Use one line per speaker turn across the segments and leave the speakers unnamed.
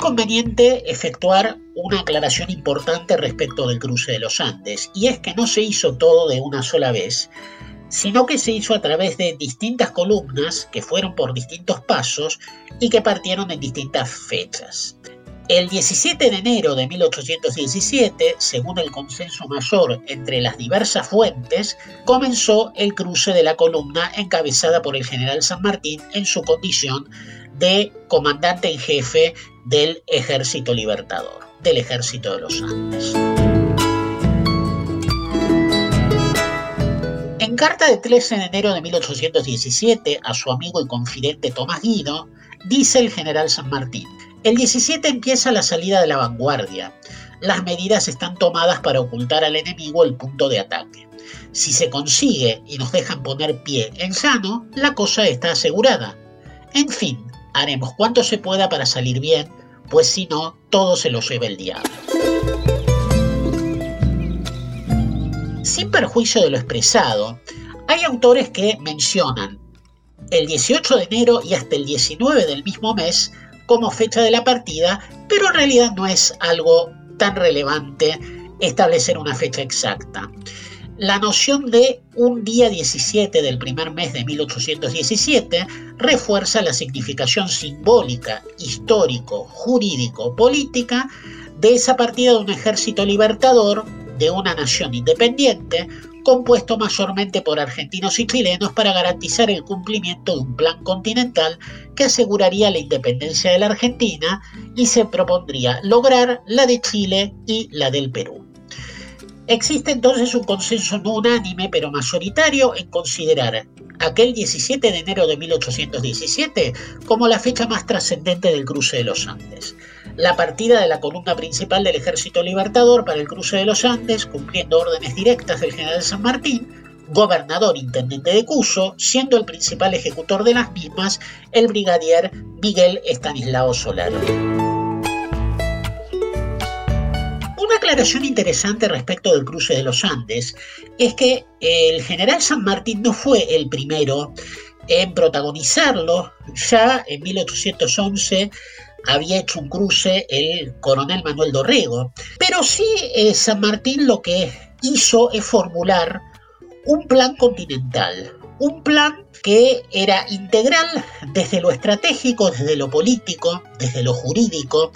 conveniente efectuar una aclaración importante respecto del cruce de los Andes, y es que no se hizo todo de una sola vez, sino que se hizo a través de distintas columnas que fueron por distintos pasos y que partieron en distintas fechas. El 17 de enero de 1817, según el consenso mayor entre las diversas fuentes, comenzó el cruce de la columna encabezada por el general San Martín en su condición de comandante en jefe del Ejército Libertador, del Ejército de los Andes. En carta de 13 de enero de 1817 a su amigo y confidente Tomás Guido, dice el general San Martín, el 17 empieza la salida de la vanguardia. Las medidas están tomadas para ocultar al enemigo el punto de ataque. Si se consigue y nos dejan poner pie en llano, la cosa está asegurada. En fin, haremos cuanto se pueda para salir bien, pues si no, todo se lo lleva el diablo. Sin perjuicio de lo expresado, hay autores que mencionan el 18 de enero y hasta el 19 del mismo mes como fecha de la partida, pero en realidad no es algo tan relevante establecer una fecha exacta. La noción de un día 17 del primer mes de 1817 refuerza la significación simbólica, histórico, jurídico, política de esa partida de un ejército libertador de una nación independiente, compuesto mayormente por argentinos y chilenos para garantizar el cumplimiento de un plan continental que aseguraría la independencia de la Argentina y se propondría lograr la de Chile y la del Perú. Existe entonces un consenso no unánime pero mayoritario en considerar aquel 17 de enero de 1817 como la fecha más trascendente del cruce de los Andes la partida de la columna principal del Ejército Libertador para el cruce de los Andes, cumpliendo órdenes directas del general San Martín, gobernador intendente de Cuyo, siendo el principal ejecutor de las mismas el brigadier Miguel Estanislao Solar. Aclaración interesante respecto del cruce de los Andes es que el general San Martín no fue el primero en protagonizarlo. Ya en 1811 había hecho un cruce el coronel Manuel Dorrego. Pero sí eh, San Martín lo que hizo es formular un plan continental, un plan que era integral desde lo estratégico, desde lo político, desde lo jurídico,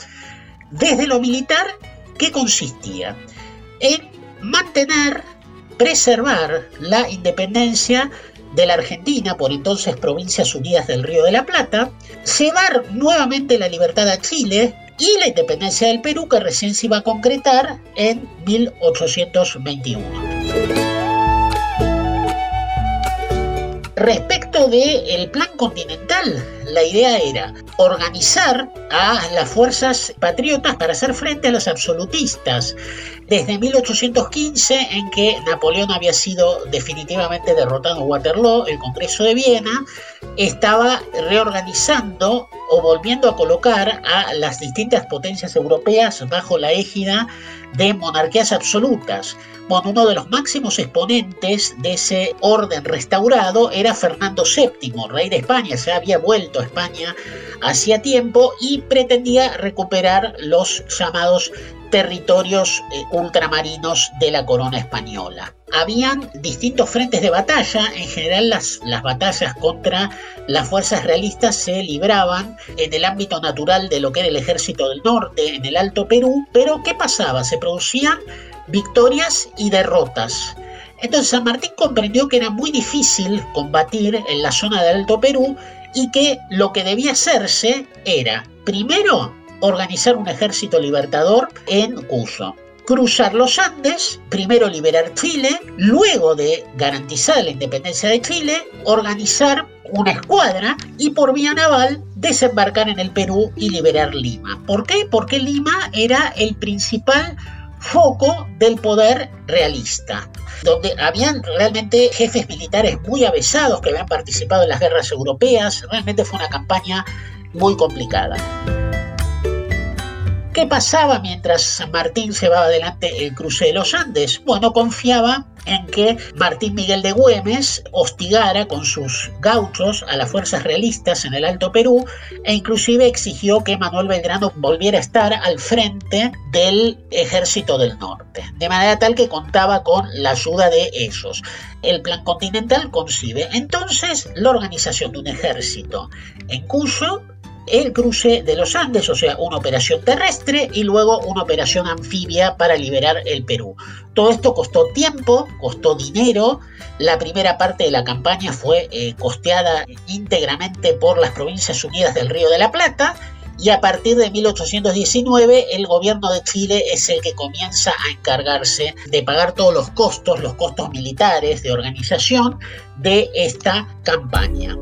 desde lo militar, que consistía en mantener, preservar la independencia de la Argentina, por entonces Provincias Unidas del Río de la Plata, llevar nuevamente la libertad a Chile y la independencia del Perú que recién se iba a concretar en 1821. Respecto del plan continental, la idea era organizar a las fuerzas patriotas para hacer frente a los absolutistas. Desde 1815, en que Napoleón había sido definitivamente derrotado en Waterloo, el Congreso de Viena estaba reorganizando volviendo a colocar a las distintas potencias europeas bajo la égida de monarquías absolutas. Bueno, uno de los máximos exponentes de ese orden restaurado era Fernando VII, rey de España, se había vuelto a España hacía tiempo y pretendía recuperar los llamados territorios eh, ultramarinos de la corona española. Habían distintos frentes de batalla, en general las, las batallas contra las fuerzas realistas se libraban en el ámbito natural de lo que era el ejército del norte, en el Alto Perú, pero ¿qué pasaba? Se producían victorias y derrotas. Entonces San Martín comprendió que era muy difícil combatir en la zona del Alto Perú y que lo que debía hacerse era, primero, organizar un ejército libertador en Cuyo. Cruzar los Andes, primero liberar Chile, luego de garantizar la independencia de Chile, organizar una escuadra y por vía naval desembarcar en el Perú y liberar Lima. ¿Por qué? Porque Lima era el principal foco del poder realista, donde habían realmente jefes militares muy avesados que habían participado en las guerras europeas, realmente fue una campaña muy complicada. ¿Qué pasaba mientras San Martín llevaba adelante el cruce de los Andes? Bueno, confiaba en que Martín Miguel de Güemes hostigara con sus gauchos a las fuerzas realistas en el Alto Perú e inclusive exigió que Manuel Belgrano volviera a estar al frente del ejército del norte, de manera tal que contaba con la ayuda de ellos. El plan continental concibe entonces la organización de un ejército en Cuyo el cruce de los Andes, o sea, una operación terrestre y luego una operación anfibia para liberar el Perú. Todo esto costó tiempo, costó dinero. La primera parte de la campaña fue eh, costeada íntegramente por las Provincias Unidas del Río de la Plata y a partir de 1819 el gobierno de Chile es el que comienza a encargarse de pagar todos los costos, los costos militares de organización de esta campaña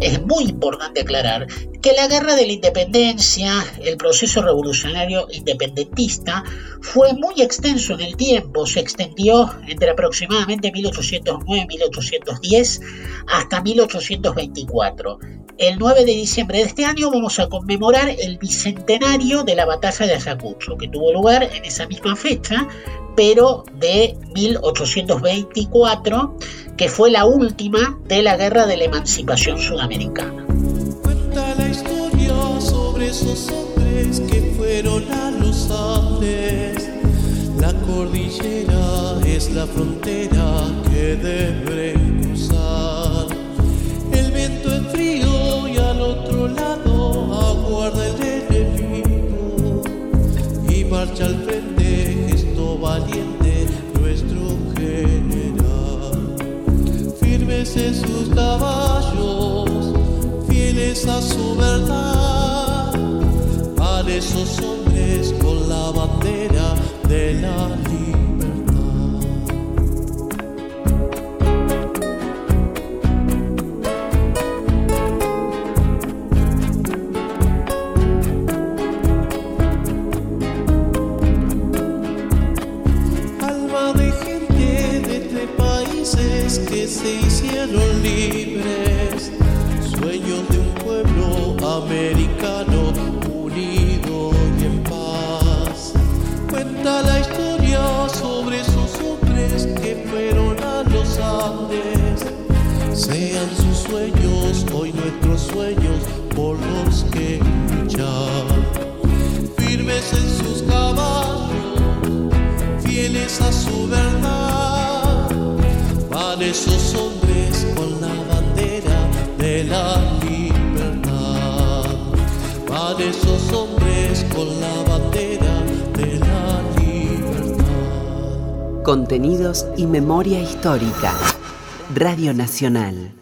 es muy importante aclarar que la guerra de la independencia, el proceso revolucionario independentista, fue muy extenso en el tiempo, se extendió entre aproximadamente 1809 y 1810 hasta 1824. El 9 de diciembre de este año vamos a conmemorar el bicentenario de la batalla de Ayacucho, que tuvo lugar en esa misma fecha, pero de 1824 que fue la última de la guerra de la emancipación sudamericana.
Cuenta la historia sobre esos hombres que fueron a los Andes. La cordillera es la frontera que deben cruzar. Su verdad. Para esos hombres con la bandera de la se sueños hoy nuestros sueños por los que luchar. Firmes en sus caballos, fieles a su verdad esos hombres con la bandera de la libertad. Van esos hombres con la bandera de la libertad.
Contenidos y memoria histórica. Radio Nacional.